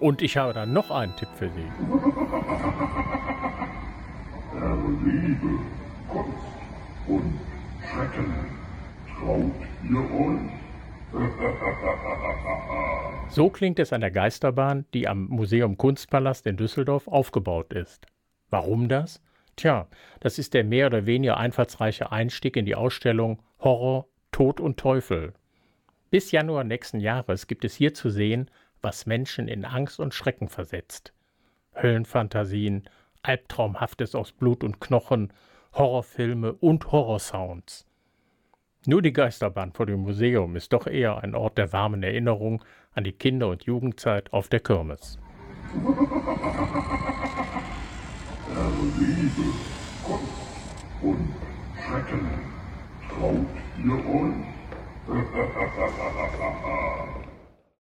Und ich habe dann noch einen Tipp für Sie. Liebe, Kunst und Schrecken. Traut ihr euch? So klingt es an der Geisterbahn, die am Museum Kunstpalast in Düsseldorf aufgebaut ist. Warum das? Tja, das ist der mehr oder weniger einfallsreiche Einstieg in die Ausstellung Horror, Tod und Teufel. Bis Januar nächsten Jahres gibt es hier zu sehen, was Menschen in Angst und Schrecken versetzt. Höllenfantasien, Albtraumhaftes aus Blut und Knochen, Horrorfilme und Horrorsounds. Nur die Geisterbahn vor dem Museum ist doch eher ein Ort der warmen Erinnerung an die Kinder- und Jugendzeit auf der Kirmes. Liebe, Kunst und Schrecken. Traut ihr euch?